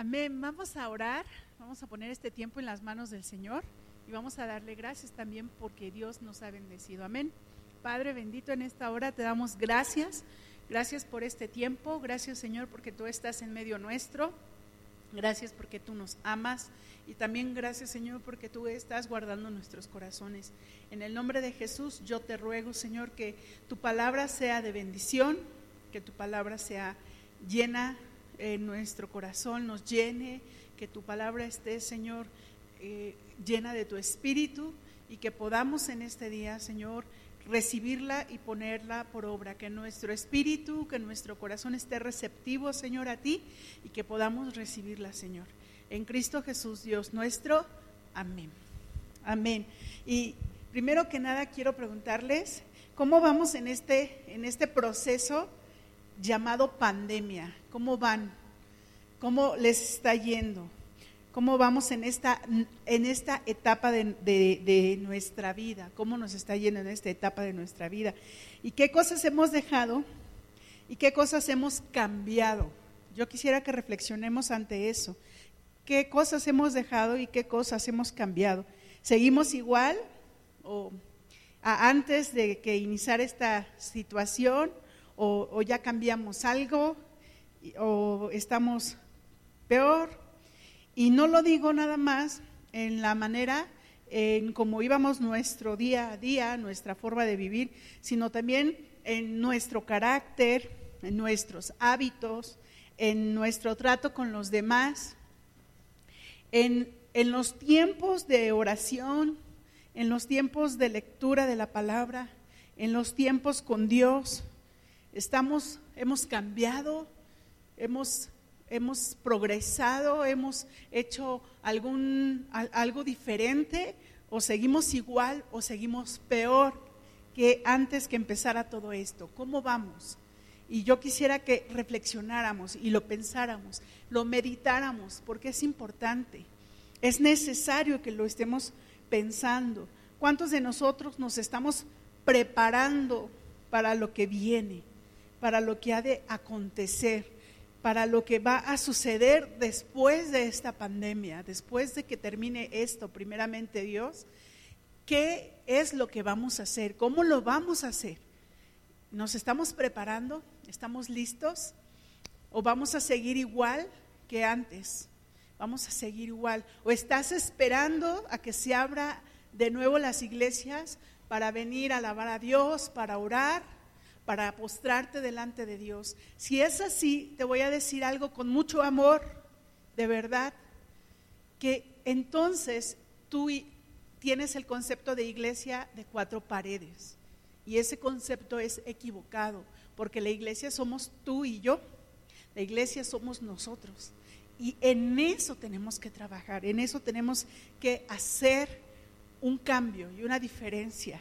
Amén. Vamos a orar, vamos a poner este tiempo en las manos del Señor y vamos a darle gracias también porque Dios nos ha bendecido. Amén. Padre bendito, en esta hora te damos gracias. Gracias por este tiempo. Gracias Señor porque tú estás en medio nuestro. Gracias porque tú nos amas. Y también gracias Señor porque tú estás guardando nuestros corazones. En el nombre de Jesús yo te ruego Señor que tu palabra sea de bendición, que tu palabra sea llena en nuestro corazón, nos llene, que tu palabra esté Señor eh, llena de tu espíritu y que podamos en este día Señor recibirla y ponerla por obra, que nuestro espíritu, que nuestro corazón esté receptivo, Señor, a ti y que podamos recibirla, Señor. En Cristo Jesús, Dios nuestro. Amén. Amén. Y primero que nada quiero preguntarles, ¿cómo vamos en este, en este proceso llamado pandemia? ¿Cómo van? ¿Cómo les está yendo? cómo vamos en esta, en esta etapa de, nuestra vida, cómo nos está yendo en esta etapa de nuestra vida y qué cosas hemos dejado y qué cosas hemos cambiado. Yo quisiera que reflexionemos ante eso. ¿Qué cosas hemos dejado y qué cosas hemos cambiado? ¿Seguimos igual o antes de que iniciara esta situación o, ya cambiamos algo o estamos peor y no lo digo nada más en la manera en cómo íbamos nuestro día a día, nuestra forma de vivir, sino también en nuestro carácter, en nuestros hábitos, en nuestro trato con los demás, en, en los tiempos de oración, en los tiempos de lectura de la palabra, en los tiempos con Dios. Estamos, hemos cambiado, hemos hemos progresado, hemos hecho algún, algo diferente o seguimos igual o seguimos peor que antes que empezara todo esto. ¿Cómo vamos? Y yo quisiera que reflexionáramos y lo pensáramos, lo meditáramos, porque es importante. Es necesario que lo estemos pensando. ¿Cuántos de nosotros nos estamos preparando para lo que viene, para lo que ha de acontecer? para lo que va a suceder después de esta pandemia, después de que termine esto, primeramente Dios, ¿qué es lo que vamos a hacer? ¿Cómo lo vamos a hacer? ¿Nos estamos preparando? ¿Estamos listos? ¿O vamos a seguir igual que antes? Vamos a seguir igual. ¿O estás esperando a que se abra de nuevo las iglesias para venir a alabar a Dios, para orar? Para postrarte delante de Dios. Si es así, te voy a decir algo con mucho amor, de verdad, que entonces tú tienes el concepto de iglesia de cuatro paredes. Y ese concepto es equivocado, porque la iglesia somos tú y yo, la iglesia somos nosotros. Y en eso tenemos que trabajar, en eso tenemos que hacer un cambio y una diferencia.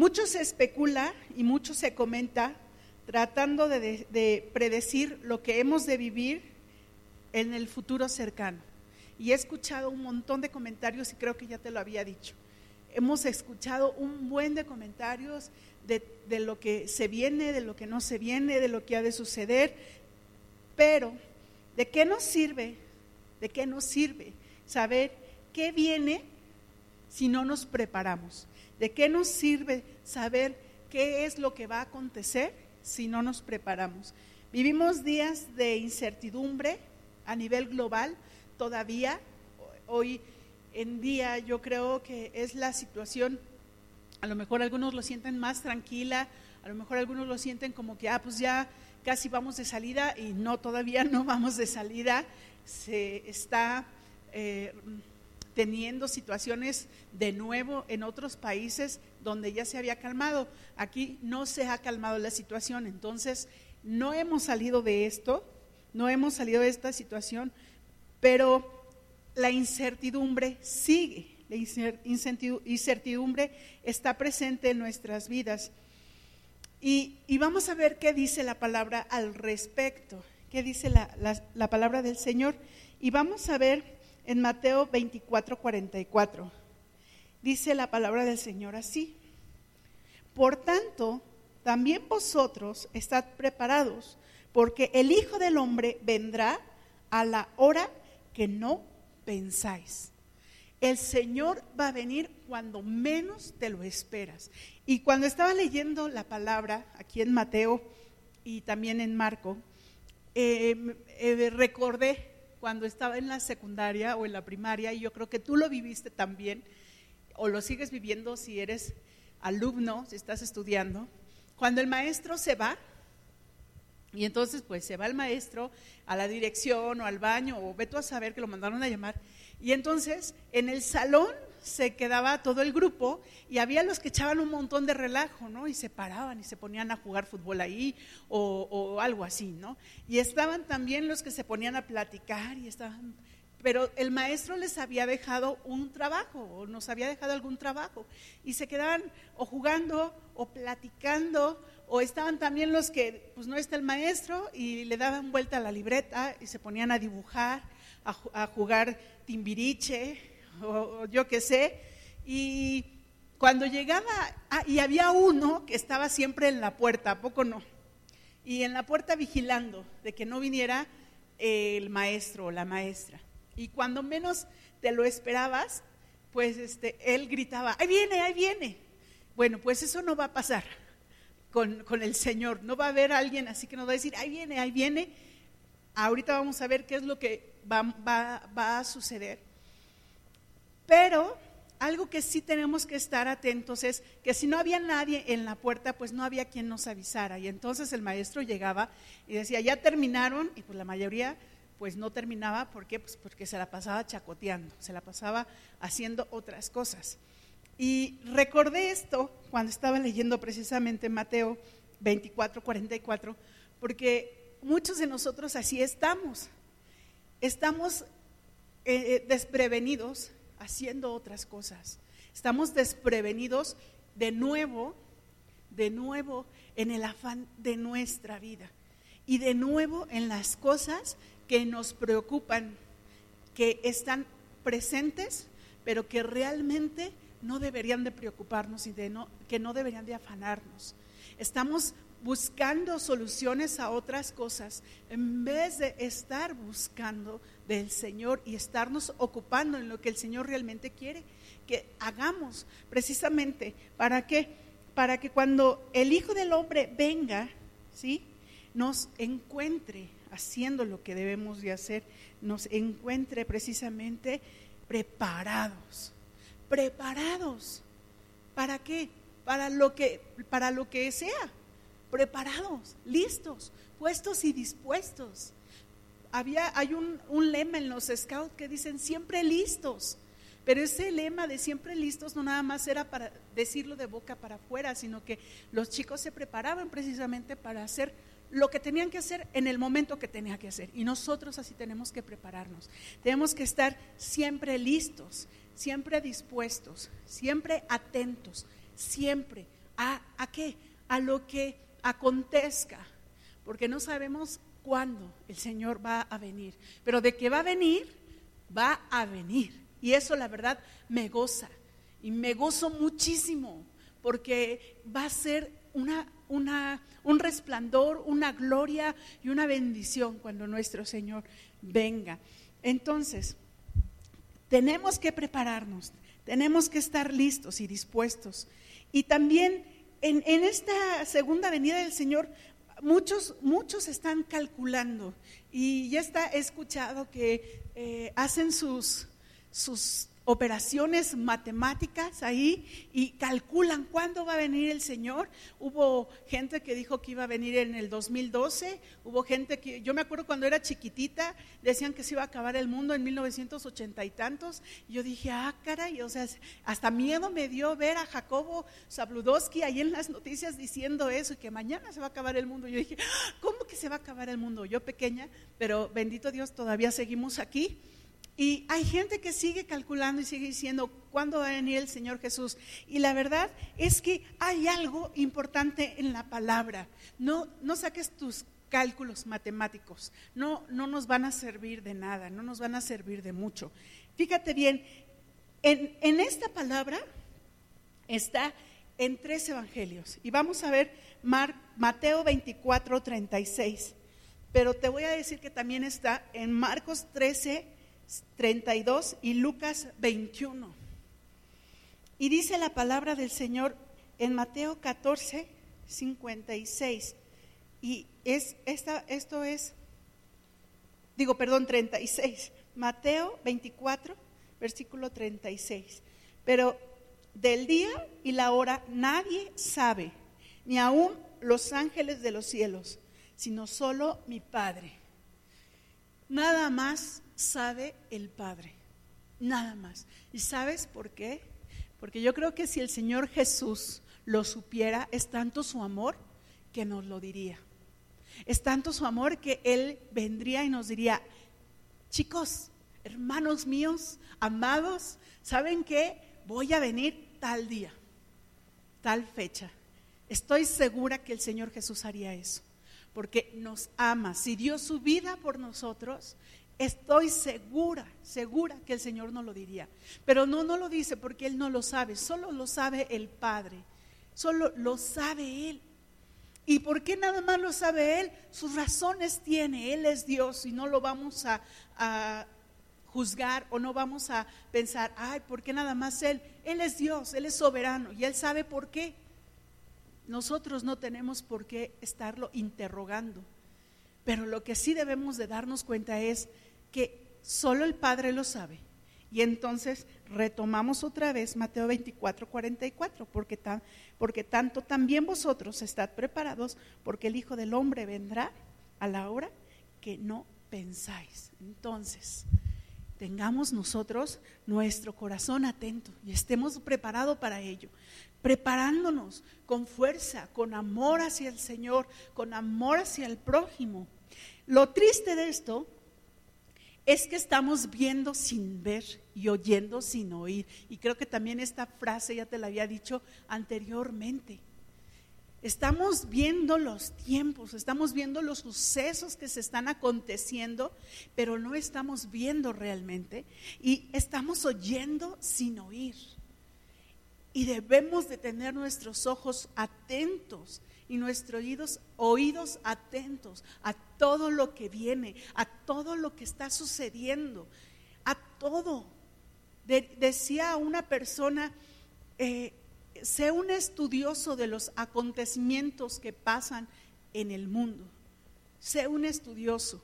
Mucho se especula y mucho se comenta tratando de, predecir lo que hemos de vivir en el futuro cercano. Y he escuchado un montón de comentarios y creo que ya te lo había dicho. Hemos escuchado un buen de comentarios de, de lo que se viene, de lo que no se viene, de lo que ha de suceder, pero ¿de qué nos sirve? ¿De qué nos sirve saber qué viene si no nos preparamos? ¿De qué nos sirve saber qué es lo que va a acontecer si no nos preparamos? Vivimos días de incertidumbre a nivel global todavía. Hoy en día yo creo que es la situación, a lo mejor algunos lo sienten más tranquila, a lo mejor algunos lo sienten como que, ah, pues ya casi vamos de salida y no, todavía no vamos de salida. Se está eh, teniendo situaciones de nuevo en otros países donde ya se había calmado. Aquí no se ha calmado la situación, entonces no hemos salido de esto, no hemos salido de esta situación, pero la incertidumbre sigue, la incertidumbre está presente en nuestras vidas. Y, vamos a ver qué dice la palabra al respecto, qué dice la, la palabra del Señor. Y vamos a ver en Mateo 24, 44. Dice la palabra del Señor así. Por tanto, también vosotros estad preparados, porque el Hijo del Hombre vendrá a la hora que no pensáis. El Señor va a venir cuando menos te lo esperas. Y cuando estaba leyendo la palabra aquí en Mateo y también en Marco, eh, eh, recordé cuando estaba en la secundaria o en la primaria, y yo creo que tú lo viviste también, o lo sigues viviendo si eres alumno, si estás estudiando, cuando el maestro se va, y entonces pues se va el maestro a la dirección o al baño, o ve tú a saber que lo mandaron a llamar, y entonces en el salón se quedaba todo el grupo y había los que echaban un montón de relajo, ¿no? Y se paraban y se ponían a jugar fútbol ahí o, algo así, ¿no? Y estaban también los que se ponían a platicar y estaban... Pero el maestro les había dejado un trabajo o nos había dejado algún trabajo y se quedaban o jugando o platicando o estaban también los que, pues no está el maestro y le daban vuelta a la libreta y se ponían a dibujar, a, a jugar timbiriche o, yo qué sé. Y cuando llegaba, ah, y había uno que estaba siempre en la puerta, ¿a poco no? Y en la puerta vigilando de que no viniera el maestro o la maestra. Y cuando menos te lo esperabas, pues este, él gritaba, ahí viene, ahí viene. Bueno, pues eso no va a pasar con, con, el Señor. No va a haber alguien así que nos va a decir, ahí viene, ahí viene. Ahorita vamos a ver qué es lo que va, va, va a suceder. Pero algo que sí tenemos que estar atentos es que si no había nadie en la puerta, pues no había quien nos avisara. Y entonces el maestro llegaba y decía, ya terminaron, y pues la mayoría pues no terminaba, ¿por qué? Pues porque se la pasaba chacoteando, se la pasaba haciendo otras cosas. Y recordé esto cuando estaba leyendo precisamente Mateo 24, 44, porque muchos de nosotros así estamos. Estamos eh, eh, desprevenidos haciendo otras cosas. Estamos desprevenidos de nuevo, de nuevo en el afán de nuestra vida y de nuevo en las cosas que nos preocupan, que están presentes, pero que realmente no deberían de preocuparnos y de no, que no deberían de afanarnos. Estamos buscando soluciones a otras cosas en vez de estar buscando del Señor y estarnos ocupando en lo que el Señor realmente quiere que hagamos precisamente para que para que cuando el Hijo del Hombre venga, ¿sí? nos encuentre haciendo lo que debemos de hacer, nos encuentre precisamente preparados. Preparados. ¿Para qué? Para lo que para lo que sea preparados, listos, puestos y dispuestos. Había, hay un, un lema en los scouts que dicen siempre listos. Pero ese lema de siempre listos no nada más era para decirlo de boca para afuera, sino que los chicos se preparaban precisamente para hacer lo que tenían que hacer en el momento que tenía que hacer. Y nosotros así tenemos que prepararnos. Tenemos que estar siempre listos, siempre dispuestos, siempre atentos, siempre a, a qué? A lo que acontezca, porque no sabemos cuándo el Señor va a venir, pero de que va a venir, va a venir. Y eso la verdad me goza y me gozo muchísimo, porque va a ser una, una, un resplandor, una gloria y una bendición cuando nuestro Señor venga. Entonces, tenemos que prepararnos, tenemos que estar listos y dispuestos. Y también en, esta segunda venida del Señor, muchos, muchos están calculando. Y ya está escuchado que eh, hacen sus, sus operaciones matemáticas ahí y calculan cuándo va a venir el Señor. Hubo gente que dijo que iba a venir en el 2012, hubo gente que, yo me acuerdo cuando era chiquitita, decían que se iba a acabar el mundo en 1980 y tantos. Yo dije, ah, caray, o sea, hasta miedo me dio ver a Jacobo Zabludowski ahí en las noticias diciendo eso, y que mañana se va a acabar el mundo. Yo dije, ah, ¿cómo que se va a acabar el mundo? Yo pequeña, pero bendito Dios, todavía seguimos aquí. Y hay gente que sigue calculando y sigue diciendo, ¿cuándo va a venir el Señor Jesús? Y la verdad es que hay algo importante en la palabra. No, no saques tus cálculos matemáticos, no, no nos van a servir de nada, no nos van a servir de mucho. Fíjate bien, en, en esta palabra está en tres evangelios. Y vamos a ver Mateo 24, 36. pero te voy a decir que también está en Marcos 13, 32 y Lucas 21. Y dice la palabra del Señor en Mateo 14, 56. Y es, esta, esto es, digo, perdón, 36. Mateo 24, versículo 36. Pero del día y la hora nadie sabe, ni aun los ángeles de los cielos, sino solo mi Padre. Nada más sabe el Padre, nada más. ¿Y sabes por qué? Porque yo creo que si el Señor Jesús lo supiera, es tanto su amor que nos lo diría. Es tanto su amor que Él vendría y nos diría, chicos, hermanos míos, amados, ¿saben qué? Voy a venir tal día, tal fecha. Estoy segura que el Señor Jesús haría eso, porque nos ama. Si dio su vida por nosotros, estoy segura, segura que el Señor no lo diría. Pero no, no lo dice porque Él no lo sabe, solo lo sabe el Padre, solo lo sabe Él. ¿Y por qué nada más lo sabe Él? Sus razones tiene, Él es Dios y no lo vamos a, juzgar o no vamos a pensar, ay, ¿por qué nada más Él? Él es Dios, Él es soberano y Él sabe por qué. Nosotros no tenemos por qué estarlo interrogando. Pero lo que sí debemos de darnos cuenta es que solo el Padre lo sabe. Y entonces retomamos otra vez Mateo 24, 44, porque, porque tanto también vosotros estad preparados, porque el Hijo del Hombre vendrá a la hora que no pensáis. Entonces, tengamos nosotros nuestro corazón atento y estemos preparados para ello, preparándonos con fuerza, con amor hacia el Señor, con amor hacia el prójimo. Lo triste de esto es que estamos viendo sin ver y oyendo sin oír. Y creo que también esta frase ya te la había dicho anteriormente. Estamos viendo los tiempos, estamos viendo los sucesos que se están aconteciendo, pero no estamos viendo realmente y estamos oyendo sin oír. Y debemos de tener nuestros ojos atentos y nuestros oídos, oídos atentos a todo lo que viene, a todo lo que está sucediendo, a todo. decía una persona, eh, sé un estudioso de los acontecimientos que pasan en el mundo. Sé un estudioso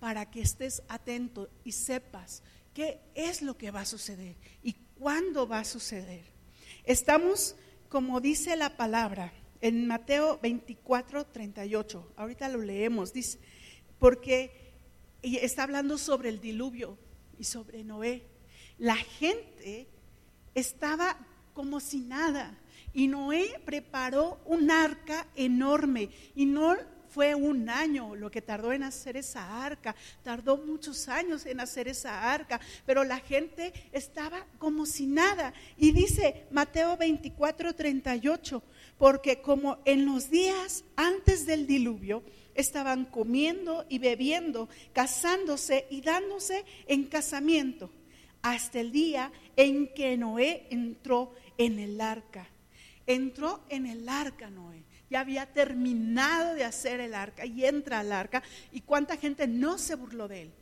para que estés atento y sepas qué es lo que va a suceder y cuándo va a suceder. Estamos, como dice la palabra, en Mateo 24, 38. Ahorita lo leemos, dice, porque está hablando sobre el diluvio y sobre Noé. La gente estaba como si nada. Y Noé preparó un arca enorme y no fue un año lo que tardó en hacer esa arca, tardó muchos años en hacer esa arca, pero la gente estaba como si nada. Y dice Mateo 24, 38, porque como en los días antes del diluvio estaban comiendo y bebiendo, casándose y dándose en casamiento, hasta el día en que Noé entró en el arca. Entró en el arca Noé. Ya había terminado de hacer el arca y entra al arca. ¿Y cuánta gente no se burló de él?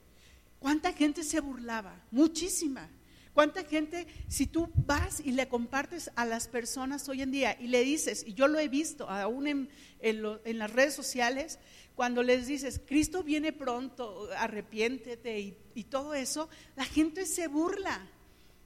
¿Cuánta gente se burlaba? Muchísima. ¿Cuánta gente, si tú vas y le compartes a las personas hoy en día y le dices, y yo lo he visto aún en, las redes sociales, cuando les dices, Cristo viene pronto, arrepiéntete y todo eso, la gente se burla.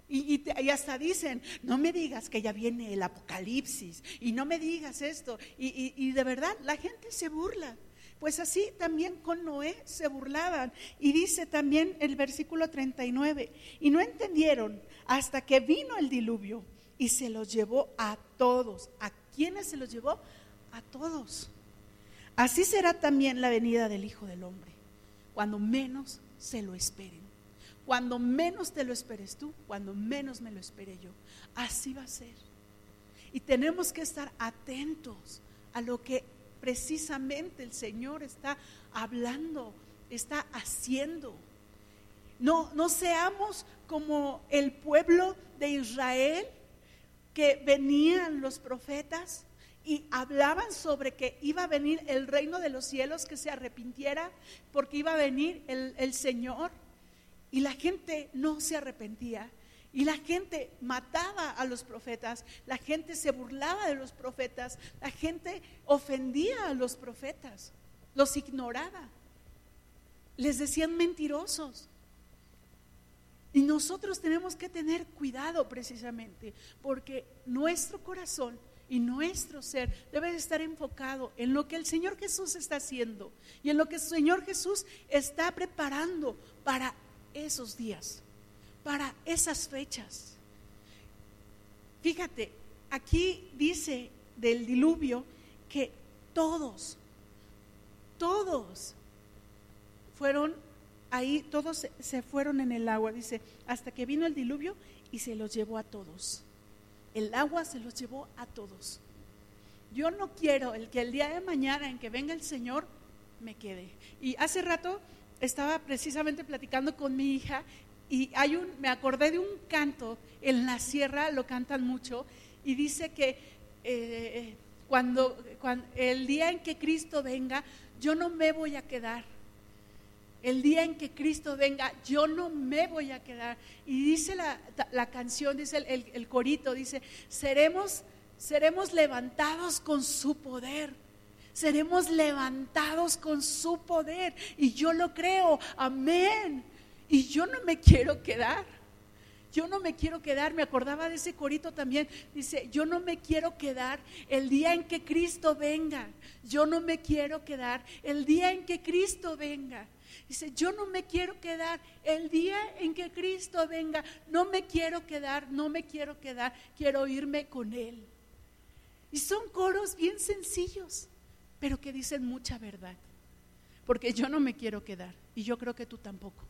Y, hasta dicen, no me digas que ya viene el apocalipsis y no me digas esto. Y, de verdad, la gente se burla. Pues así también con Noé se burlaban. Y dice también el versículo 39, y no entendieron hasta que vino el diluvio y se los llevó a todos. ¿A quiénes se los llevó? A todos. Así será también la venida del Hijo del Hombre, cuando menos se lo esperen. Cuando menos te lo esperes tú, cuando menos me lo esperé yo. Así va a ser. Y tenemos que estar atentos a lo que precisamente el Señor está hablando, está haciendo. No, no seamos como el pueblo de Israel que venían los profetas y hablaban sobre que iba a venir el reino de los cielos, que se arrepintiera, porque iba a venir el, el Señor. Y la gente no se arrepentía. Y la gente mataba a los profetas, la gente se burlaba de los profetas, la gente ofendía a los profetas, los ignoraba, les decían mentirosos. Y nosotros tenemos que tener cuidado precisamente, porque nuestro corazón y nuestro ser debe estar enfocado en lo que el Señor Jesús está haciendo y en lo que el Señor Jesús está preparando para esos días para esas fechas. Fíjate, aquí dice del diluvio que todos, todos fueron ahí, todos se fueron en el agua, dice, hasta que vino el diluvio y se los llevó a todos. El agua se los llevó a todos. Yo no quiero el que el día de mañana en que venga el Señor me quede. Y hace rato estaba precisamente platicando con mi hija y hay un, me acordé de un canto, en la sierra lo cantan mucho, y dice que eh, cuando, cuando, el día en que Cristo venga, yo no me voy a quedar. El día en que Cristo venga, yo no me voy a quedar. Y dice la, la canción, dice el, el, corito, dice, seremos, seremos levantados con su poder seremos levantados con su poder. Y yo lo creo, amén. Y yo no me quiero quedar. Yo no me quiero quedar, me acordaba de ese corito también. Dice, yo no me quiero quedar el día en que Cristo venga. Yo no me quiero quedar el día en que Cristo venga. Dice, yo no me quiero quedar el día en que Cristo venga. No me quiero quedar, no me quiero quedar. Quiero irme con Él. Y son coros bien sencillos, pero que dicen mucha verdad. Porque yo no me quiero quedar y yo creo que tú tampoco.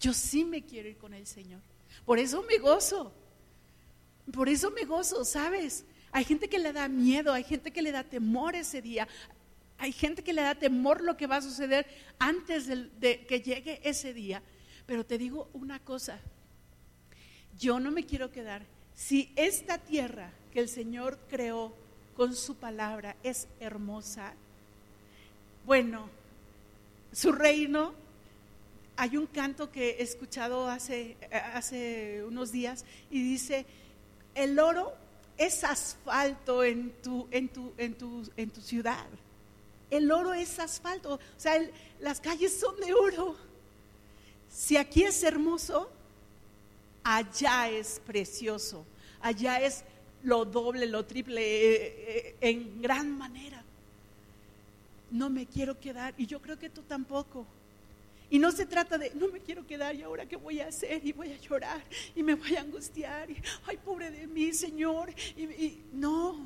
Yo sí me quiero ir con el Señor. Por eso me gozo. Por eso me gozo, ¿sabes? Hay gente que le da miedo, hay gente que le da temor ese día. Hay gente que le da temor lo que va a suceder antes de, que llegue ese día. Pero te digo una cosa, yo no me quiero quedar. Si esta tierra que el Señor creó con su palabra es hermosa, bueno, su reino hay un canto que he escuchado hace, hace unos días y dice, el oro es asfalto en tu, en tu, en tu, en tu ciudad. El oro es asfalto, o sea, las calles son de oro. Si aquí es hermoso, allá es precioso, allá es lo doble, lo triple, eh, eh, en gran manera. No me quiero quedar, y yo creo que tú tampoco. Y no se trata de, no me quiero quedar y ahora qué voy a hacer y voy a llorar y me voy a angustiar y, ay, pobre de mí, Señor. Y, no,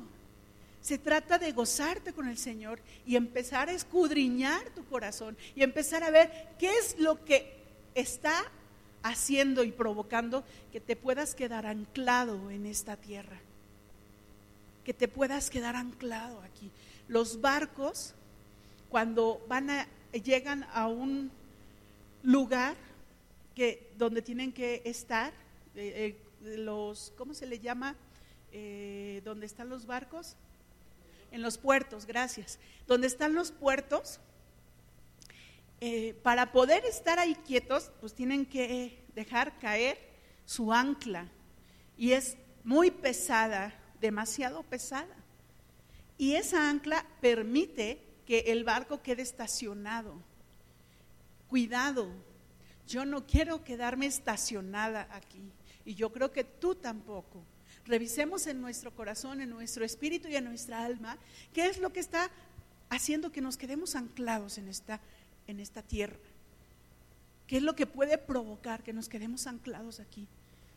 se trata de gozarte con el Señor y empezar a escudriñar tu corazón y empezar a ver qué es lo que está haciendo y provocando que te puedas quedar anclado en esta tierra. Que te puedas quedar anclado aquí. Los barcos, cuando van a, llegan a un lugar que, donde tienen que estar, eh, eh, los, ¿cómo se le llama? Eh, donde están los barcos. En los puertos, gracias. Donde están los puertos, para poder estar ahí quietos, pues tienen que dejar caer su ancla. Y es muy pesada, demasiado pesada. Y esa ancla permite que el barco quede estacionado cuidado, yo no quiero quedarme estacionada aquí. Y yo creo que tú tampoco. Revisemos en nuestro corazón, en nuestro espíritu y en nuestra alma qué es lo que está haciendo que nos quedemos anclados en esta, en esta tierra. ¿Qué es lo que puede provocar que nos quedemos anclados aquí?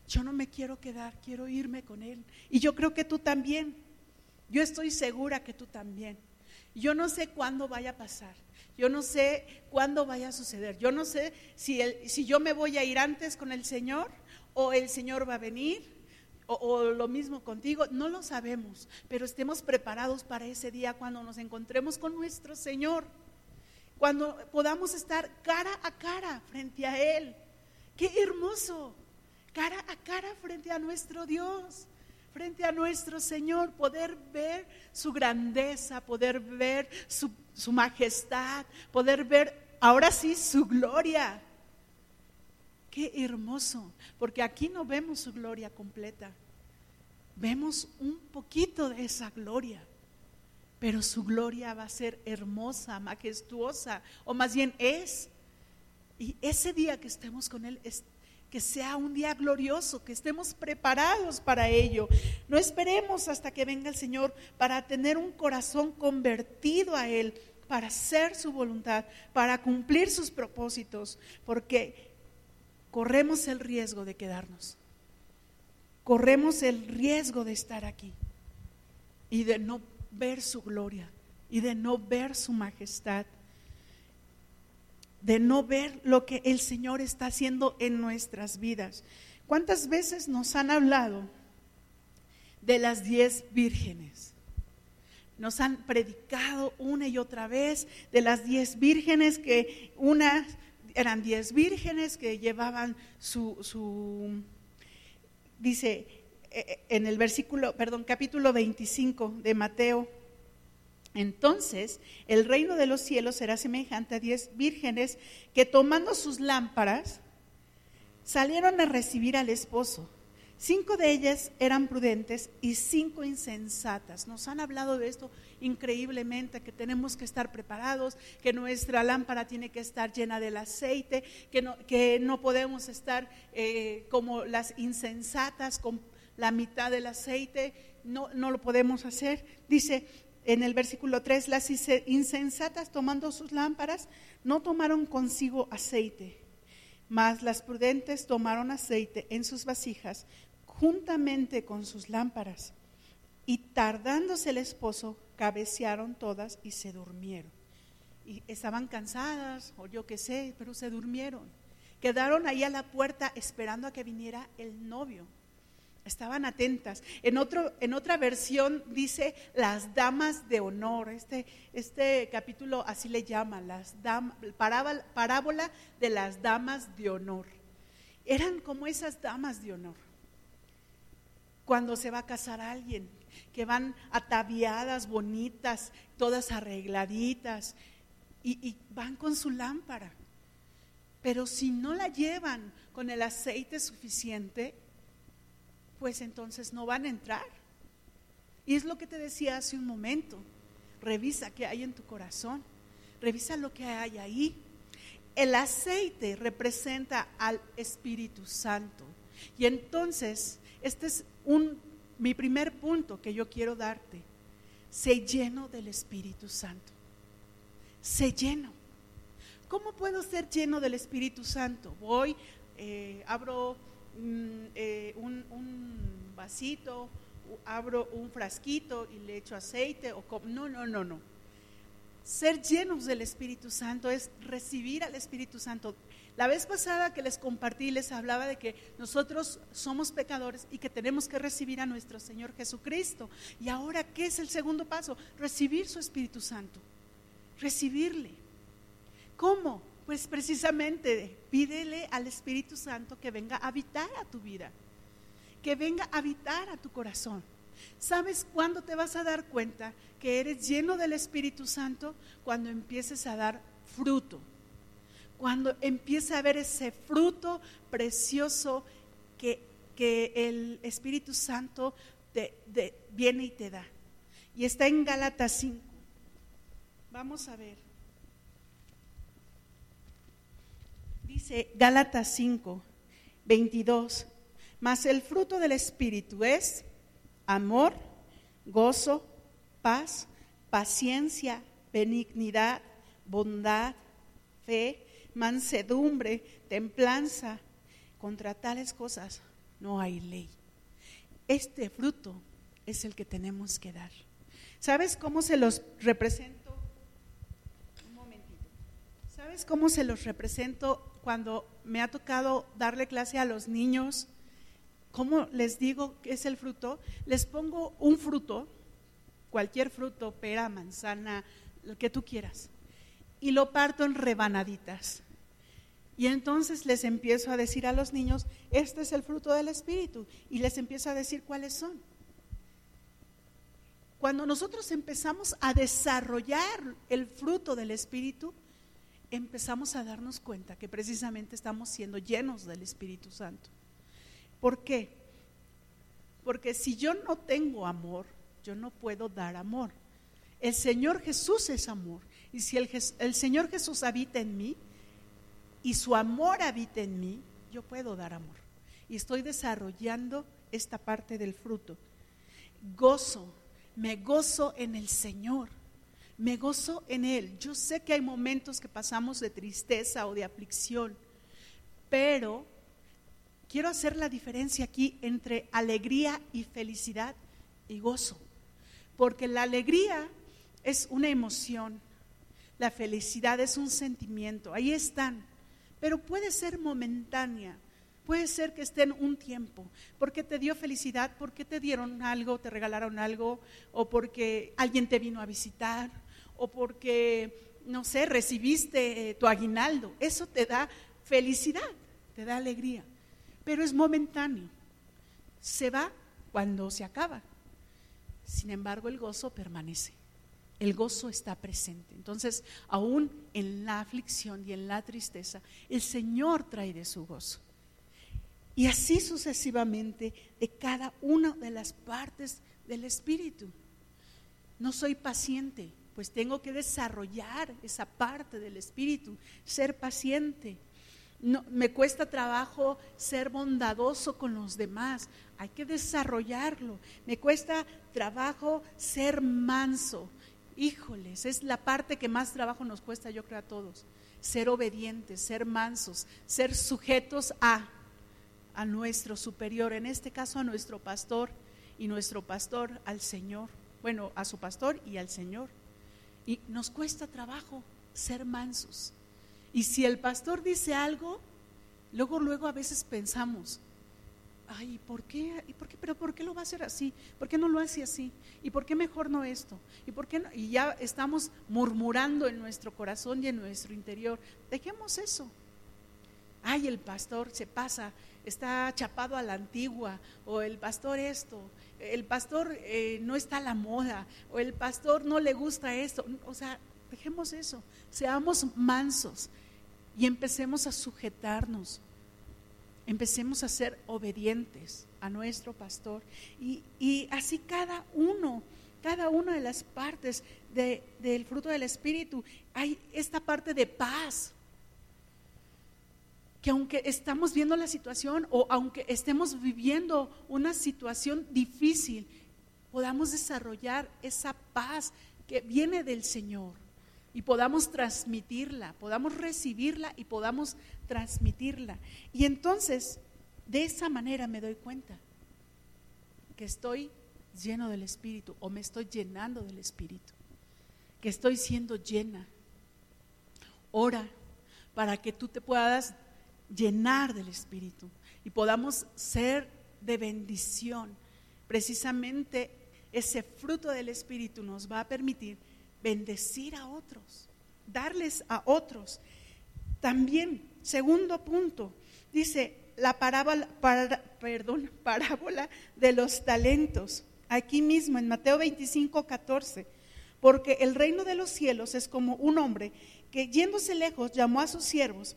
Yo no me quiero quedar, quiero irme con Él. Y yo creo que tú también. Yo estoy segura que tú también. Yo no sé cuándo vaya a pasar. Yo no sé cuándo vaya a suceder. Yo no sé si, si yo me voy a ir antes con el Señor o el Señor va a venir o, o, lo mismo contigo. No lo sabemos, pero estemos preparados para ese día cuando nos encontremos con nuestro Señor. Cuando podamos estar cara a cara frente a Él. Qué hermoso. Cara a cara frente a nuestro Dios frente a nuestro Señor, poder ver su grandeza, poder ver su, su majestad, poder ver ahora sí su gloria. Qué hermoso, porque aquí no vemos su gloria completa, vemos un poquito de esa gloria pero su gloria va a ser hermosa, majestuosa, o más bien es. Y ese día que estemos con Él, es, que sea un día glorioso, que estemos preparados para ello. No esperemos hasta que venga el Señor para tener un corazón convertido a Él, para hacer su voluntad, para cumplir sus propósitos, porque corremos el riesgo de quedarnos. Corremos el riesgo de estar aquí y de no ver su gloria y de no ver su majestad, de no ver lo que el Señor está haciendo en nuestras vidas. ¿Cuántas veces nos han hablado de las diez vírgenes? Nos han predicado una y otra vez de las diez vírgenes que unas eran diez vírgenes que llevaban su, su dice, eh, en el versículo, perdón, capítulo 25 de Mateo. Entonces, el reino de los cielos será semejante a diez vírgenes que tomando sus lámparas salieron a recibir al esposo. Cinco de ellas eran prudentes y cinco insensatas. Nos han hablado de esto increíblemente, que tenemos que estar preparados, que nuestra lámpara tiene que estar llena del aceite, que no, que no podemos estar eh, como las insensatas, con la mitad del aceite, no, no lo podemos hacer. Dice en el versículo 3, las insensatas tomando sus lámparas no tomaron consigo aceite, mas las prudentes tomaron aceite en sus vasijas juntamente con sus lámparas. Y tardándose el esposo, cabecearon todas y se durmieron. Y estaban cansadas, o yo qué sé, pero se durmieron. Quedaron ahí a la puerta esperando a que viniera el novio estaban atentas. En, otro, en otra versión dice las damas de honor. Este, este capítulo así le llama, las damas, parábola, parábola de las damas de honor. Eran como esas damas de honor. Cuando se va a casar alguien, que van ataviadas, bonitas, todas arregladitas, y van con su lámpara. Pero si no la llevan con el aceite suficiente, pues entonces no van a entrar. Y es lo que te decía hace un momento. Revisa qué hay en tu corazón. Revisa lo que hay ahí. El aceite representa al Espíritu Santo. Y entonces, este es un, mi primer punto que yo quiero darte. Sé lleno del Espíritu Santo. Sé lleno. ¿Cómo puedo ser lleno del Espíritu Santo? Voy, eh, abro Eh, un, vasito, abro un frasquito y le echo aceite. O no, no, no, no. Ser llenos del Espíritu Santo es recibir al Espíritu Santo. La vez pasada que les compartí, les hablaba de que nosotros somos pecadores y que tenemos que recibir a nuestro Señor Jesucristo. Y ahora, ¿qué es el segundo paso? Recibir su Espíritu Santo. Recibirle. ¿Cómo? Pues precisamente pídele al Espíritu Santo que venga a habitar a tu vida, que venga a habitar a tu corazón. ¿Sabes cuándo te vas a dar cuenta que eres lleno del Espíritu Santo? Cuando empieces a dar fruto. Cuando empiece a ver ese fruto precioso que, que el Espíritu Santo te, viene y te da. Y está en Gálatas 5. Vamos a ver. Dice Gálatas 5, 22, mas el fruto del Espíritu es amor, gozo, paz, paciencia, benignidad, bondad, fe, mansedumbre, templanza. Contra tales cosas no hay ley. Este fruto es el que tenemos que dar. ¿Sabes cómo se los represento? Un momentito. ¿Sabes cómo se los represento cuando me ha tocado darle clase a los niños, ¿cómo les digo que es el fruto? Les pongo un fruto, cualquier fruto, pera, manzana, lo que tú quieras, y lo parto en rebanaditas. Y entonces les empiezo a decir a los niños, este es el fruto del Espíritu, y les empiezo a decir cuáles son. cuando nosotros empezamos a desarrollar el fruto del Espíritu, empezamos a darnos cuenta que precisamente estamos siendo llenos del Espíritu Santo. ¿Por qué? Porque si yo no tengo amor, yo no puedo dar amor. El Señor Jesús es amor. Y si el, Señor Jesús habita en mí y su amor habita en mí, yo puedo dar amor. Y estoy desarrollando esta parte del fruto. Gozo, me gozo en el Señor, me gozo en Él. Yo sé que hay momentos que pasamos de tristeza o de aflicción, pero quiero hacer la diferencia aquí entre alegría y felicidad y gozo, porque la alegría es una emoción, la felicidad es un sentimiento, ahí están, pero puede ser momentánea. Puede ser que estén un tiempo, porque te dio felicidad, porque te dieron algo, te regalaron algo, o porque alguien te vino a visitar, o porque, no sé, recibiste eh, tu aguinaldo. Eso te da felicidad, te da alegría, pero es momentáneo. Se va cuando se acaba. Sin embargo, el gozo permanece. El gozo está presente. Entonces, aún en la aflicción y en la tristeza, el Señor trae de su gozo. Y así sucesivamente de cada una de las partes del Espíritu. No soy paciente, pues tengo que desarrollar esa parte del Espíritu, ser paciente. No, me cuesta trabajo ser bondadoso con los demás, hay que desarrollarlo. Me cuesta trabajo ser manso. Híjoles, es la parte que más trabajo nos cuesta, yo creo, a todos. Ser obedientes, ser mansos, ser sujetos a a nuestro superior, en este caso a nuestro pastor y nuestro pastor al Señor, bueno, a su pastor y al Señor. Y nos cuesta trabajo ser mansos. Y si el pastor dice algo, luego, luego a veces pensamos, ay, ¿por qué? ¿Y por qué? ¿Pero por qué lo va a hacer así? ¿Por qué no lo hace así? ¿Y por qué mejor no esto? ¿Y por qué no? Y ya estamos murmurando en nuestro corazón y en nuestro interior. Dejemos eso. Ay, el pastor se pasa, está chapado a la antigua, o el pastor esto, el pastor eh, no está a la moda, o el pastor no le gusta esto. O sea, dejemos eso, seamos mansos y empecemos a sujetarnos, empecemos a ser obedientes a nuestro pastor. Y, y así cada uno, cada una de las partes del fruto del Espíritu, hay esta parte de paz que aunque estamos viendo la situación o aunque estemos viviendo una situación difícil, podamos desarrollar esa paz que viene del Señor y podamos transmitirla, podamos recibirla y podamos transmitirla. Y entonces, de esa manera me doy cuenta que estoy lleno del Espíritu o me estoy llenando del Espíritu, que estoy siendo llena. Ora para que tú te puedas llenar del Espíritu y podamos ser de bendición. Precisamente ese fruto del Espíritu nos va a permitir bendecir a otros, darles a otros. También, segundo punto, dice la parábola, parábola de los talentos. Aquí mismo en Mateo 25, 14. Porque el reino de los cielos es como un hombre que yéndose lejos llamó a sus siervos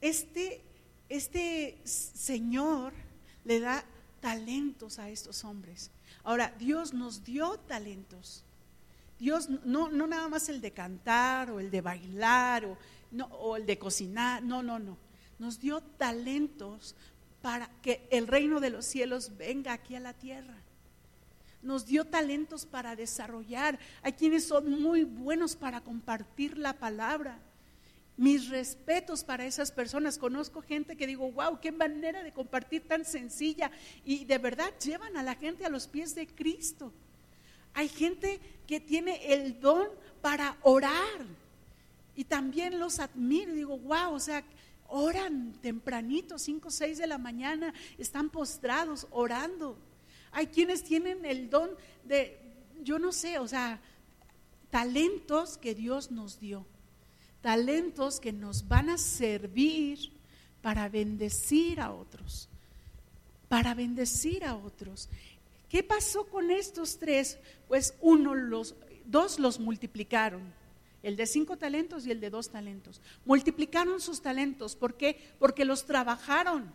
este, este Señor le da talentos a estos hombres. Ahora, Dios nos dio talentos. Dios no, no nada más el de cantar o el de bailar o, no, o el de cocinar, no, no, no. Nos dio talentos para que el reino de los cielos venga aquí a la tierra. Nos dio talentos para desarrollar. Hay quienes son muy buenos para compartir la palabra mis respetos para esas personas. Conozco gente que digo, wow, qué manera de compartir tan sencilla. Y de verdad llevan a la gente a los pies de Cristo. Hay gente que tiene el don para orar. Y también los admiro. Digo, wow, o sea, oran tempranito, 5 o 6 de la mañana, están postrados orando. Hay quienes tienen el don de, yo no sé, o sea, talentos que Dios nos dio talentos que nos van a servir para bendecir a otros, para bendecir a otros. ¿Qué pasó con estos tres? Pues uno los, dos los multiplicaron, el de cinco talentos y el de dos talentos. Multiplicaron sus talentos, ¿por qué? Porque los trabajaron,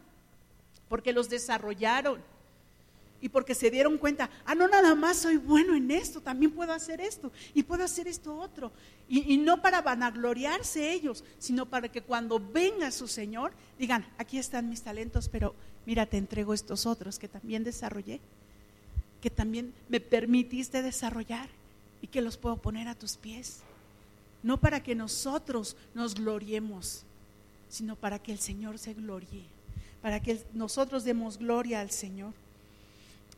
porque los desarrollaron y porque se dieron cuenta, ah, no nada más soy bueno en esto, también puedo hacer esto y puedo hacer esto otro. Y, no para vanagloriarse ellos, sino para que cuando venga su Señor digan, aquí están mis talentos, pero mira, te entrego estos otros que también desarrollé, que también me permitiste desarrollar y que los puedo poner a tus pies. No para que nosotros nos gloriemos, sino para que el Señor se glorie, para que nosotros demos gloria al Señor.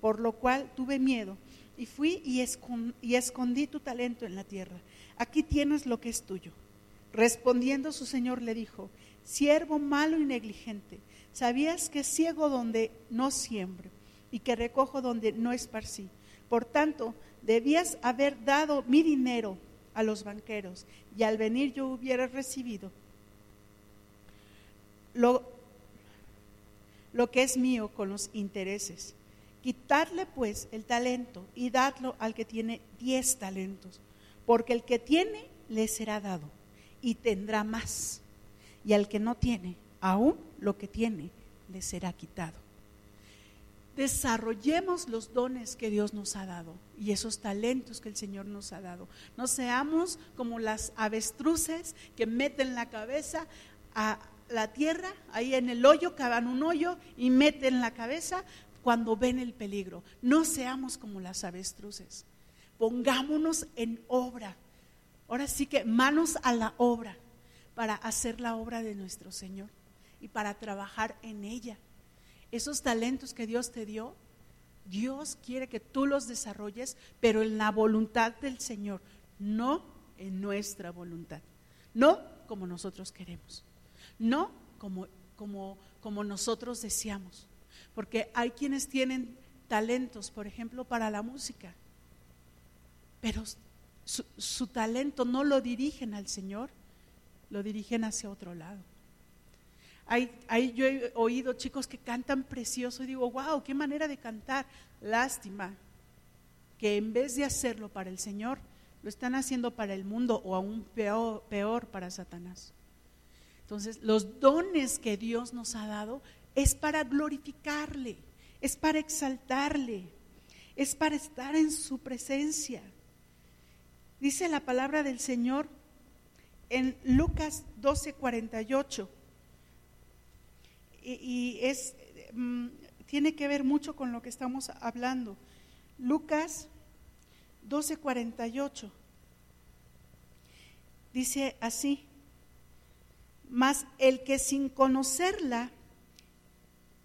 por lo cual tuve miedo y fui y, escondí tu talento en la tierra. Aquí tienes lo que es tuyo. Respondiendo su señor le dijo, siervo malo y negligente, ¿sabías que ciego donde no siembro y que recojo donde no esparcí? Por tanto, debías haber dado mi dinero a los banqueros y al venir yo hubiera recibido lo que es mío con los intereses. Quitarle pues el talento y dadlo al que tiene diez talentos, porque el que tiene le será dado y tendrá más, y al que no tiene, aún lo que tiene le será quitado. Desarrollemos los dones que Dios nos ha dado y esos talentos que el Señor nos ha dado. No seamos como las avestruces que meten la cabeza a la tierra, ahí en el hoyo, cavan un hoyo y meten la cabeza cuando ven el peligro. No seamos como las avestruces. Pongámonos en obra. Ahora sí que manos a la obra para hacer la obra de nuestro Señor y para trabajar en ella. Esos talentos que Dios te dio, Dios quiere que tú los desarrolles, pero en la voluntad del Señor, no en nuestra voluntad, no como nosotros queremos, no como, como, como nosotros deseamos. Porque hay quienes tienen talentos, por ejemplo, para la música, pero su, talento no lo dirigen al Señor, lo dirigen hacia otro lado. Hay, hay, yo he oído chicos que cantan precioso y digo, wow, qué manera de cantar. Lástima que en vez de hacerlo para el Señor, lo están haciendo para el mundo o aún peor, peor para Satanás. Entonces, los dones que Dios nos ha dado es para glorificarle, es para exaltarle, es para estar en su presencia. Dice la palabra del Señor en Lucas 12:48 y, y es mm, tiene que ver mucho con lo que estamos hablando. Lucas 12:48 dice así: Mas el que sin conocerla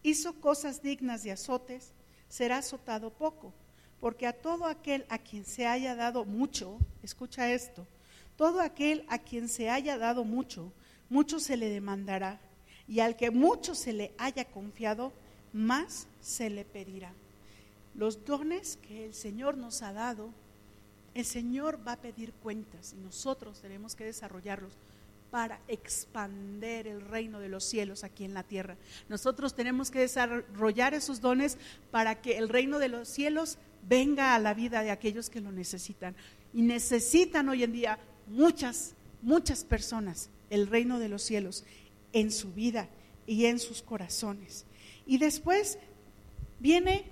hizo cosas dignas de azotes, será azotado poco, porque a todo aquel a quien se haya dado mucho, escucha esto, todo aquel a quien se haya dado mucho, mucho se le demandará, y al que mucho se le haya confiado, más se le pedirá. Los dones que el Señor nos ha dado, el Señor va a pedir cuentas y nosotros tenemos que desarrollarlos para expander el reino de los cielos aquí en la tierra. Nosotros tenemos que desarrollar esos dones para que el reino de los cielos venga a la vida de aquellos que lo necesitan. Y necesitan hoy en día muchas, muchas personas el reino de los cielos en su vida y en sus corazones. Y después viene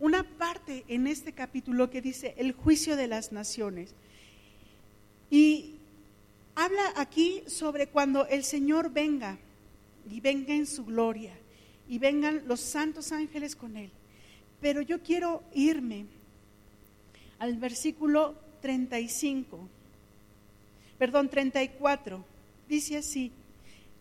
una parte en este capítulo que dice el juicio de las naciones. Y habla aquí sobre cuando el Señor venga y venga en su gloria y vengan los santos ángeles con él. Pero yo quiero irme al versículo 35, perdón, 34. Dice así,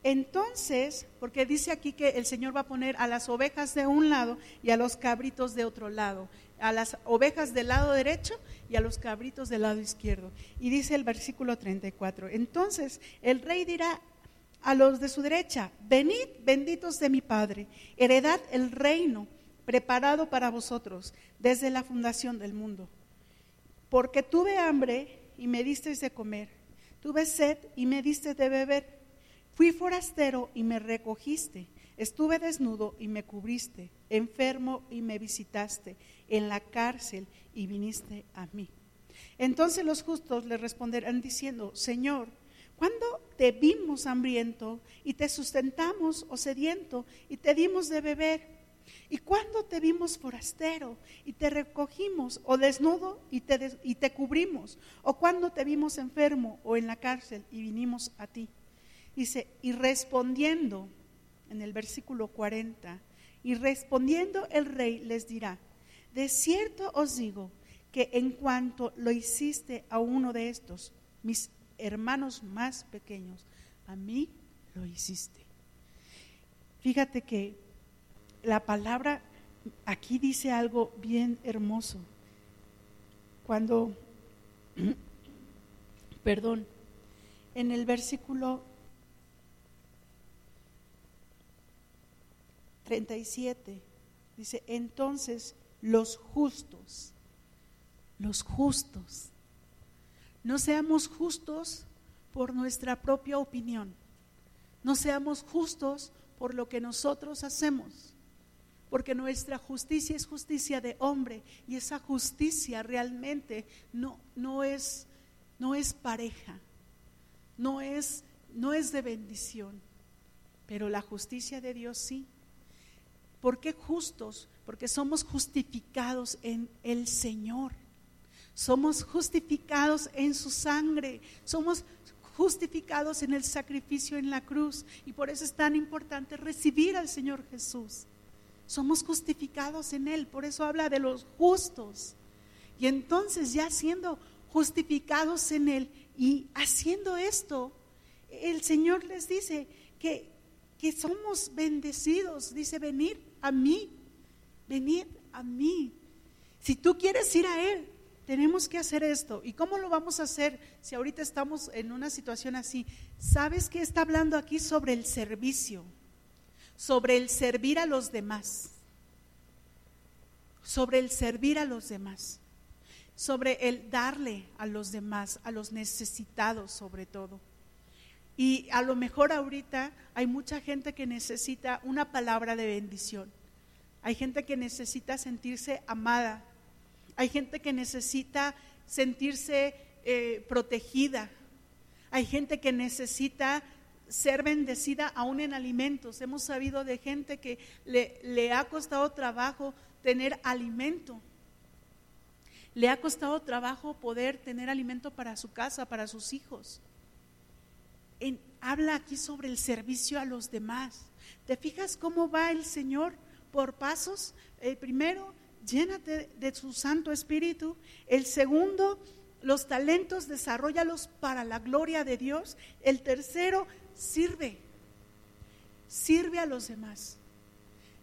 entonces, porque dice aquí que el Señor va a poner a las ovejas de un lado y a los cabritos de otro lado, a las ovejas del lado derecho y a los cabritos del lado izquierdo. Y dice el versículo 34, entonces el rey dirá a los de su derecha, venid benditos de mi Padre, heredad el reino preparado para vosotros desde la fundación del mundo. Porque tuve hambre y me disteis de comer, tuve sed y me diste de beber Fui forastero y me recogiste. Estuve desnudo y me cubriste, enfermo y me visitaste, en la cárcel y viniste a mí. Entonces los justos le responderán diciendo, Señor, ¿cuándo te vimos hambriento y te sustentamos o sediento y te dimos de beber? ¿Y cuándo te vimos forastero y te recogimos o desnudo y te, y te cubrimos? ¿O cuándo te vimos enfermo o en la cárcel y vinimos a ti? Dice, y respondiendo, en el versículo 40, y respondiendo el rey les dirá, de cierto os digo que en cuanto lo hiciste a uno de estos, mis hermanos más pequeños, a mí lo hiciste. Fíjate que la palabra aquí dice algo bien hermoso. Cuando, perdón, en el versículo 37 dice, entonces los justos, los justos, no seamos justos por nuestra propia opinión, no seamos justos por lo que nosotros hacemos, porque nuestra justicia es justicia de hombre y esa justicia realmente no, no, es, no es pareja, no es, no es de bendición, pero la justicia de Dios sí. ¿Por qué justos? Porque somos justificados en el Señor. Somos justificados en su sangre. Somos justificados en el sacrificio en la cruz. Y por eso es tan importante recibir al Señor Jesús. Somos justificados en Él. Por eso habla de los justos. Y entonces ya siendo justificados en Él y haciendo esto, el Señor les dice que, que somos bendecidos. Dice, venir a mí, venid a mí. Si tú quieres ir a Él, tenemos que hacer esto. ¿Y cómo lo vamos a hacer si ahorita estamos en una situación así? ¿Sabes que está hablando aquí sobre el servicio? Sobre el servir a los demás. Sobre el servir a los demás. Sobre el darle a los demás, a los necesitados sobre todo. Y a lo mejor ahorita hay mucha gente que necesita una palabra de bendición. Hay gente que necesita sentirse amada. Hay gente que necesita sentirse eh, protegida. Hay gente que necesita ser bendecida aún en alimentos. Hemos sabido de gente que le, le ha costado trabajo tener alimento. Le ha costado trabajo poder tener alimento para su casa, para sus hijos habla aquí sobre el servicio a los demás. ¿Te fijas cómo va el Señor por pasos? El primero, llénate de su Santo Espíritu. El segundo, los talentos, desarrollalos para la gloria de Dios. El tercero, sirve. Sirve a los demás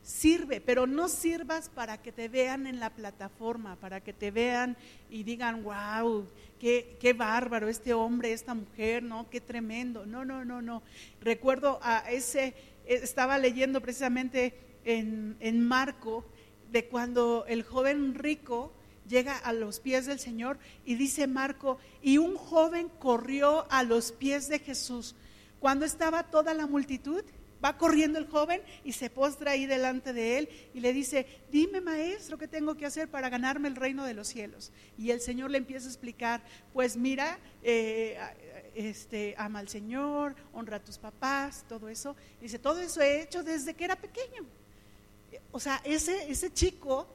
sirve, pero no sirvas para que te vean en la plataforma, para que te vean y digan, wow, qué, qué bárbaro este hombre, esta mujer, ¿no? Qué tremendo. No, no, no, no. Recuerdo a ese eh, estaba leyendo precisamente en, en Marco de cuando el joven rico llega a los pies del Señor y dice Marco, y un joven corrió a los pies de Jesús. Cuando estaba toda la multitud, va corriendo el joven y se postra ahí delante de él y le dice, dime maestro, ¿qué tengo que hacer para ganarme el reino de los cielos? Y el Señor le empieza a explicar, pues mira, eh, este, ama al Señor, honra a tus papás, todo eso. dice, todo eso he hecho desde que era pequeño. O sea, ese, ese chico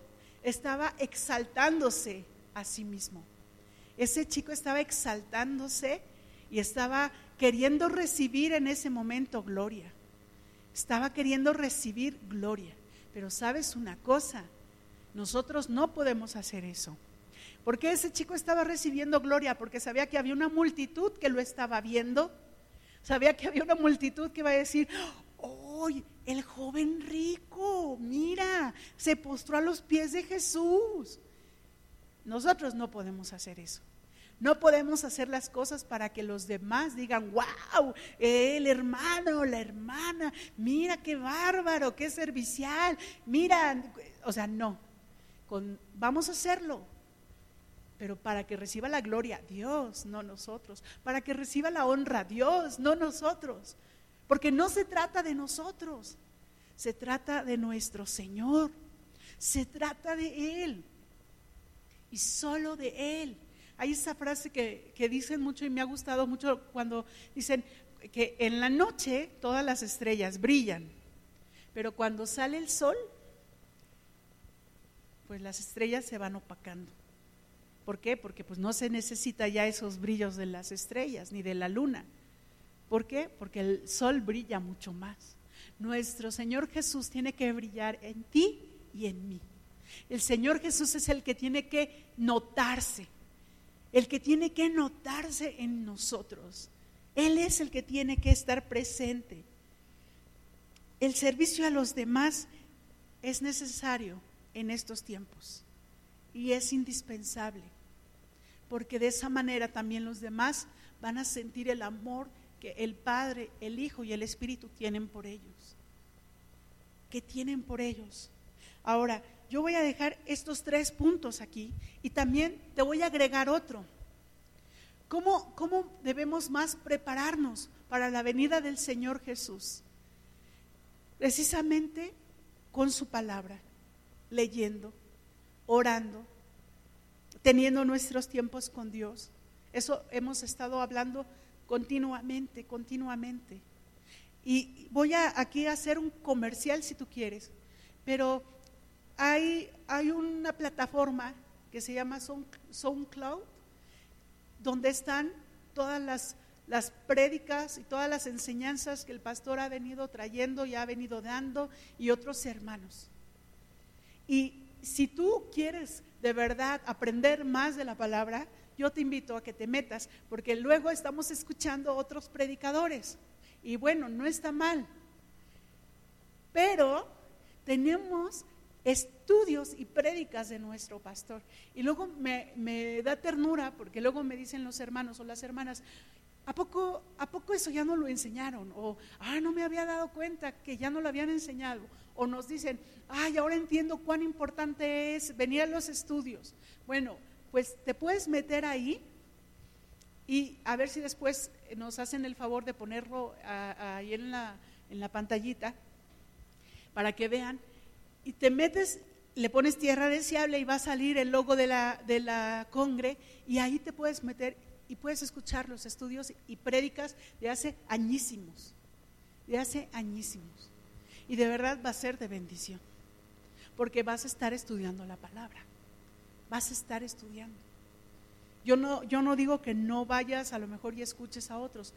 estaba exaltándose a sí mismo. Ese chico estaba exaltándose y estaba queriendo recibir en ese momento gloria. Estaba queriendo recibir gloria. Pero sabes una cosa, nosotros no podemos hacer eso. Porque ese chico estaba recibiendo gloria? Porque sabía que había una multitud que lo estaba viendo. Sabía que había una multitud que iba a decir, ¡Oye, el joven rico! Mira, se postró a los pies de Jesús. Nosotros no podemos hacer eso. No podemos hacer las cosas para que los demás digan, wow, el hermano, la hermana, mira qué bárbaro, qué servicial, mira, o sea, no, vamos a hacerlo, pero para que reciba la gloria Dios, no nosotros, para que reciba la honra Dios, no nosotros, porque no se trata de nosotros, se trata de nuestro Señor, se trata de Él y solo de Él. Hay esa frase que, dicen mucho y me ha gustado mucho cuando dicen que en la noche todas las estrellas brillan, pero cuando sale el sol, pues las estrellas se van opacando. ¿Por qué? Porque pues no se necesita ya esos brillos de las estrellas ni de la luna. ¿Por qué? Porque el sol brilla mucho más. Nuestro Señor Jesús tiene que brillar en ti y en mí. El Señor Jesús es el que tiene que notarse el que tiene que notarse en nosotros. Él es el que tiene que estar presente. El servicio a los demás es necesario en estos tiempos y es indispensable, porque de esa manera también los demás van a sentir el amor que el Padre, el Hijo y el Espíritu tienen por ellos, que tienen por ellos. Ahora, yo voy a dejar estos tres puntos aquí y también te voy a agregar otro. ¿Cómo, ¿Cómo, debemos más prepararnos para la venida del Señor Jesús? Precisamente con su palabra, leyendo, orando, teniendo nuestros tiempos con Dios. Eso hemos estado hablando continuamente, continuamente. Y voy a aquí a hacer un comercial si tú quieres, pero hay, una plataforma que se llama SoundCloud, donde están todas las, las prédicas y todas las enseñanzas que el pastor ha venido trayendo y ha venido dando y otros hermanos. Y si tú quieres de verdad aprender más de la palabra, yo te invito a que te metas, porque luego estamos escuchando otros predicadores. Y bueno, no está mal. Pero tenemos estudios y prédicas de nuestro pastor. Y luego me, da ternura porque luego me dicen los hermanos o las hermanas, ¿a poco, ¿a poco eso ya no lo enseñaron? O, ah, no me había dado cuenta que ya no lo habían enseñado. O nos dicen, ay, ahora entiendo cuán importante es venir a los estudios. Bueno, pues te puedes meter ahí y a ver si después nos hacen el favor de ponerlo ahí en la, en la pantallita para que vean y te metes, le pones tierra deseable y va a salir el logo de la, de la congre y ahí te puedes meter y puedes escuchar los estudios y prédicas de hace añísimos, de hace añísimos. Y de verdad va a ser de bendición, porque vas a estar estudiando la palabra, vas a estar estudiando. Yo no, yo no digo que no vayas a lo mejor y escuches a otros.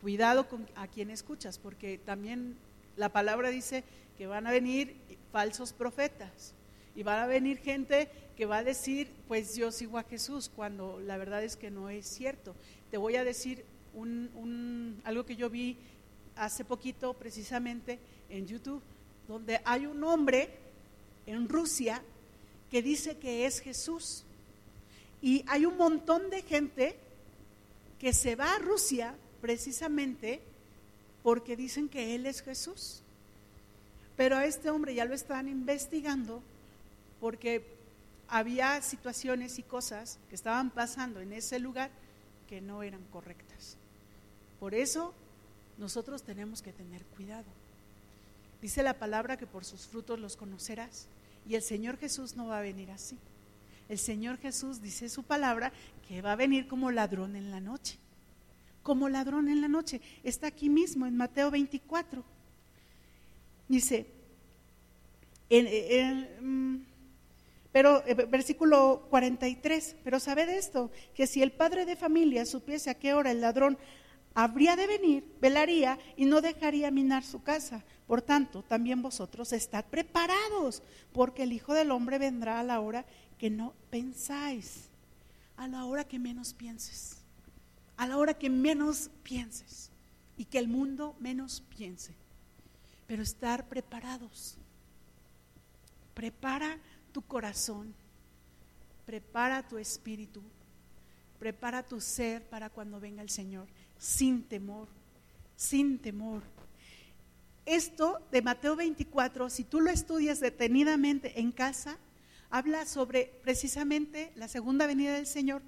Cuidado con a quien escuchas, porque también la palabra dice que van a venir falsos profetas y van a venir gente que va a decir, pues yo sigo a Jesús, cuando la verdad es que no es cierto. Te voy a decir un, algo que yo vi hace poquito precisamente en YouTube, donde hay un hombre en Rusia que dice que es Jesús. Y hay un montón de gente que se va a Rusia precisamente porque dicen que Él es Jesús Pero a este hombre ya lo están investigando porque había situaciones y cosas que estaban pasando en ese lugar que no eran correctas. Por eso nosotros tenemos que tener cuidado. Dice la palabra que por sus frutos los conocerás. Y el Señor Jesús no va a venir así. El Señor Jesús dice su palabra que va a venir como ladrón en la noche. Como ladrón en la noche. Está aquí mismo en Mateo 24. Dice, mm, pero eh, versículo 43, pero sabed esto, que si el padre de familia supiese a qué hora el ladrón habría de venir, velaría y no dejaría minar su casa. Por tanto, también vosotros estad preparados, porque el Hijo del Hombre vendrá a la hora que no pensáis, a la hora que menos pienses, a la hora que menos pienses y que el mundo menos piense. Pero estar preparados. Prepara tu corazón, prepara tu espíritu, prepara tu ser para cuando venga el Señor sin temor, sin temor. Esto de Mateo 24, si tú lo estudias detenidamente en casa, habla sobre precisamente la segunda venida del Señor,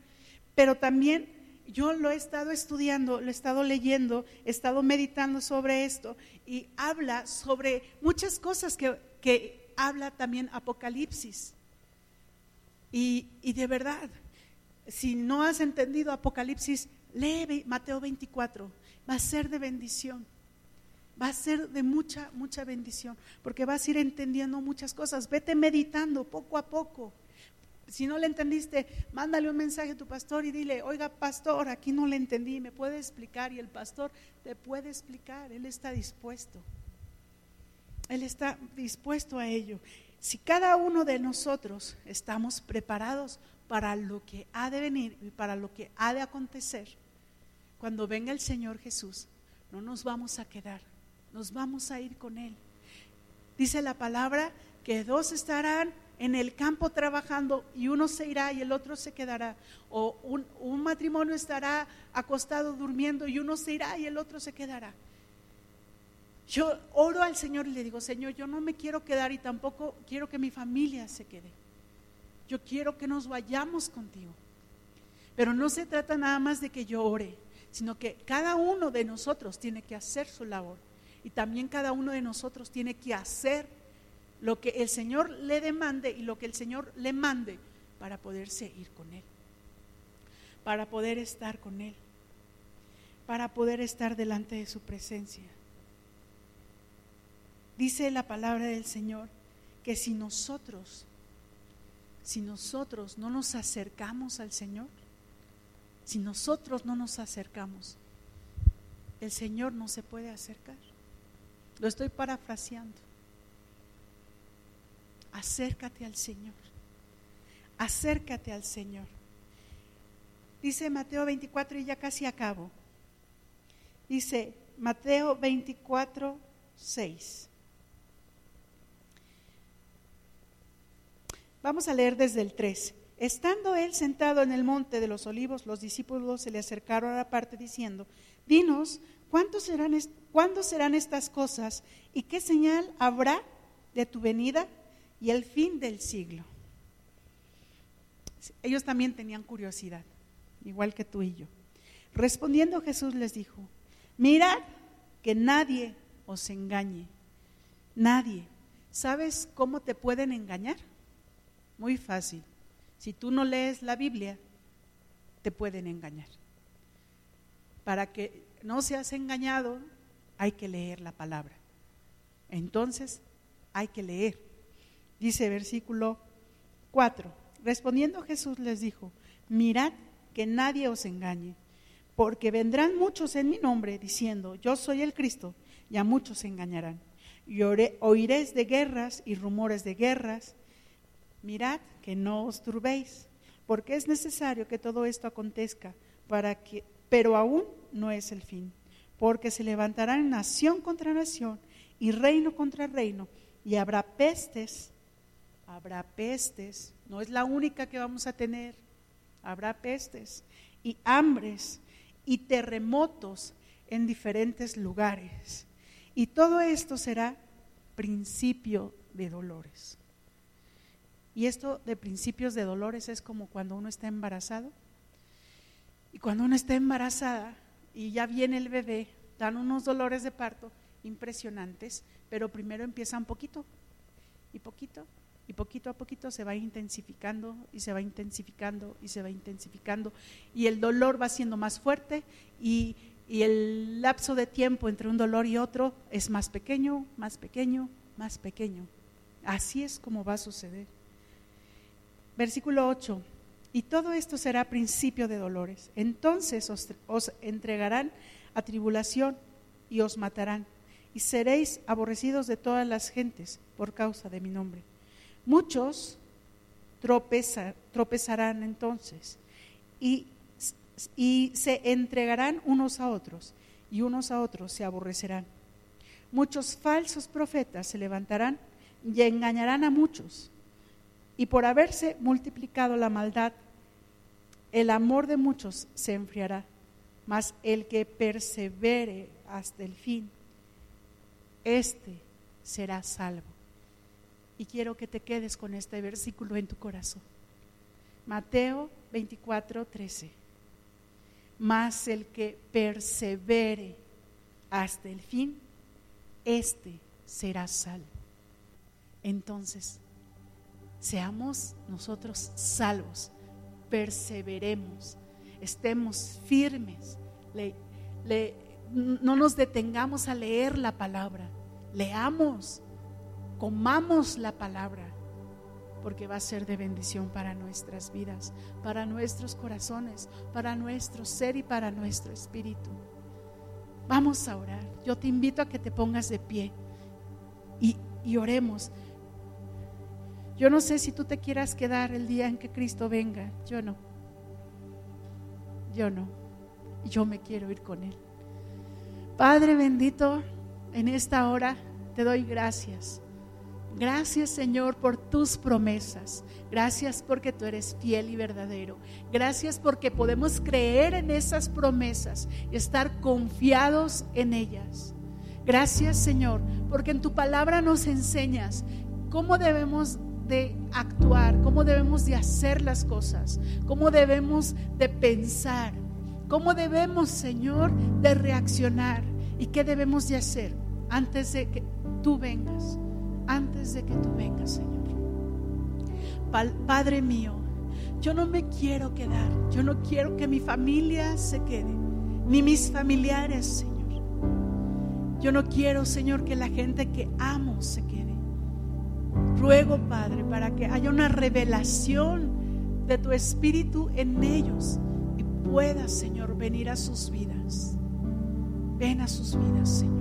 pero también yo lo he estado estudiando, lo he estado leyendo, he estado meditando sobre esto y habla sobre muchas cosas que, que habla también Apocalipsis. Y, y de verdad, si no has entendido Apocalipsis, Lee Mateo 24, va a ser de bendición. Va a ser de mucha, mucha bendición, porque vas a ir entendiendo muchas cosas. Vete meditando poco a poco. Si no le entendiste, mándale un mensaje a tu pastor y dile, oiga pastor, aquí no le entendí, me puede explicar. Y el pastor te puede explicar, él está dispuesto. Él está dispuesto a ello. Si cada uno de nosotros estamos preparados para lo que ha de venir y para lo que ha de acontecer, cuando venga el Señor Jesús, no nos vamos a quedar, nos vamos a ir con Él. Dice la palabra que dos estarán en el campo trabajando y uno se irá y el otro se quedará. O un, matrimonio estará acostado durmiendo y uno se irá y el otro se quedará. Yo oro al Señor y le digo, Señor, yo no me quiero quedar y tampoco quiero que mi familia se quede. Yo quiero que nos vayamos contigo. Pero no se trata nada más de que yo ore, sino que cada uno de nosotros tiene que hacer su labor y también cada uno de nosotros tiene que hacer lo que el Señor le demande y lo que el Señor le mande para poderse ir con Él, para poder estar con Él, para poder estar delante de su presencia. Dice la palabra del Señor que si nosotros, si nosotros no nos acercamos al Señor, si nosotros no nos acercamos, el Señor no se puede acercar. Lo estoy parafraseando. Acércate al Señor. Acércate al Señor. Dice Mateo 24 y ya casi acabo. Dice Mateo 24, 6. Vamos a leer desde el 3. Estando él sentado en el monte de los olivos, los discípulos se le acercaron a la parte diciendo, dinos, serán ¿cuándo serán estas cosas y qué señal habrá de tu venida y el fin del siglo? Ellos también tenían curiosidad, igual que tú y yo. Respondiendo Jesús les dijo, mirad que nadie os engañe, nadie. ¿Sabes cómo te pueden engañar? Muy fácil si tú no lees la Biblia, te pueden engañar. Para que no seas engañado, hay que leer la palabra. Entonces, hay que leer. Dice versículo 4. Respondiendo Jesús les dijo, mirad que nadie os engañe, porque vendrán muchos en mi nombre diciendo, yo soy el Cristo, y a muchos se engañarán. Y oiréis de guerras y rumores de guerras mirad que no os turbéis, porque es necesario que todo esto acontezca, para que, pero aún no es el fin, porque se levantarán nación contra nación y reino contra reino, y habrá pestes, habrá pestes, no es la única que vamos a tener, habrá pestes y hambres y terremotos en diferentes lugares. Y todo esto será principio de dolores. Y esto de principios de dolores es como cuando uno está embarazado. Y cuando uno está embarazada y ya viene el bebé, dan unos dolores de parto impresionantes, pero primero empieza un poquito y poquito y poquito a poquito se va intensificando y se va intensificando y se va intensificando y el dolor va siendo más fuerte y, y el lapso de tiempo entre un dolor y otro es más pequeño, más pequeño, más pequeño. Así es como va a suceder. Versículo 8. Y todo esto será principio de dolores. Entonces os, os entregarán a tribulación y os matarán. Y seréis aborrecidos de todas las gentes por causa de mi nombre. Muchos tropezarán entonces y, y se entregarán unos a otros y unos a otros se aborrecerán. Muchos falsos profetas se levantarán y engañarán a muchos. Y por haberse multiplicado la maldad, el amor de muchos se enfriará. Mas el que persevere hasta el fin, éste será salvo. Y quiero que te quedes con este versículo en tu corazón. Mateo 24, 13. Mas el que persevere hasta el fin, éste será salvo. Entonces, seamos nosotros salvos, perseveremos, estemos firmes, no nos detengamos a leer la palabra, leamos, comamos la palabra, porque va a ser de bendición para nuestras vidas, para nuestros corazones, para nuestro ser y para nuestro espíritu. Vamos a orar. Yo te invito a que te pongas de pie y, y oremos. Yo no sé si tú te quieras quedar el día en que Cristo venga. Yo no. Yo no. Yo me quiero ir con Él. Padre bendito, en esta hora te doy gracias. Gracias Señor por tus promesas. Gracias porque tú eres fiel y verdadero. Gracias porque podemos creer en esas promesas y estar confiados en ellas. Gracias Señor porque en tu palabra nos enseñas cómo debemos de actuar, cómo debemos de hacer las cosas, cómo debemos de pensar, cómo debemos, Señor, de reaccionar y qué debemos de hacer antes de que tú vengas, antes de que tú vengas, Señor. Padre mío, yo no me quiero quedar, yo no quiero que mi familia se quede, ni mis familiares, Señor. Yo no quiero, Señor, que la gente que amo se quede. Ruego, Padre, para que haya una revelación de tu Espíritu en ellos y pueda, Señor, venir a sus vidas. Ven a sus vidas, Señor.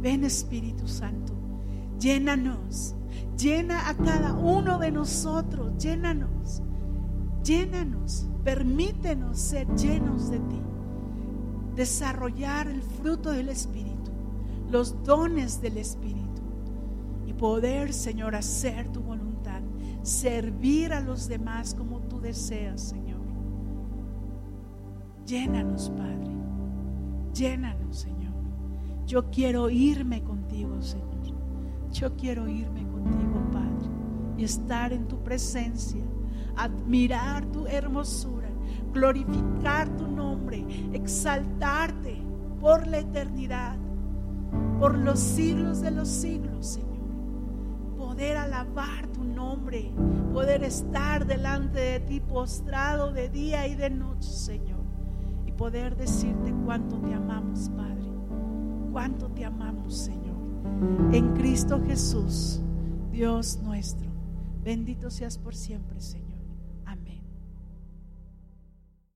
Ven, Espíritu Santo. Llénanos. Llena a cada uno de nosotros. Llénanos. Llénanos. Permítenos ser llenos de ti. Desarrollar el fruto del Espíritu. Los dones del Espíritu poder, Señor, hacer tu voluntad, servir a los demás como tú deseas, Señor. Llénanos, Padre. Llénanos, Señor. Yo quiero irme contigo, Señor. Yo quiero irme contigo, Padre, y estar en tu presencia, admirar tu hermosura, glorificar tu nombre, exaltarte por la eternidad, por los siglos de los siglos, Señor poder alabar tu nombre, poder estar delante de ti postrado de día y de noche, Señor, y poder decirte cuánto te amamos, Padre, cuánto te amamos, Señor. En Cristo Jesús, Dios nuestro, bendito seas por siempre, Señor.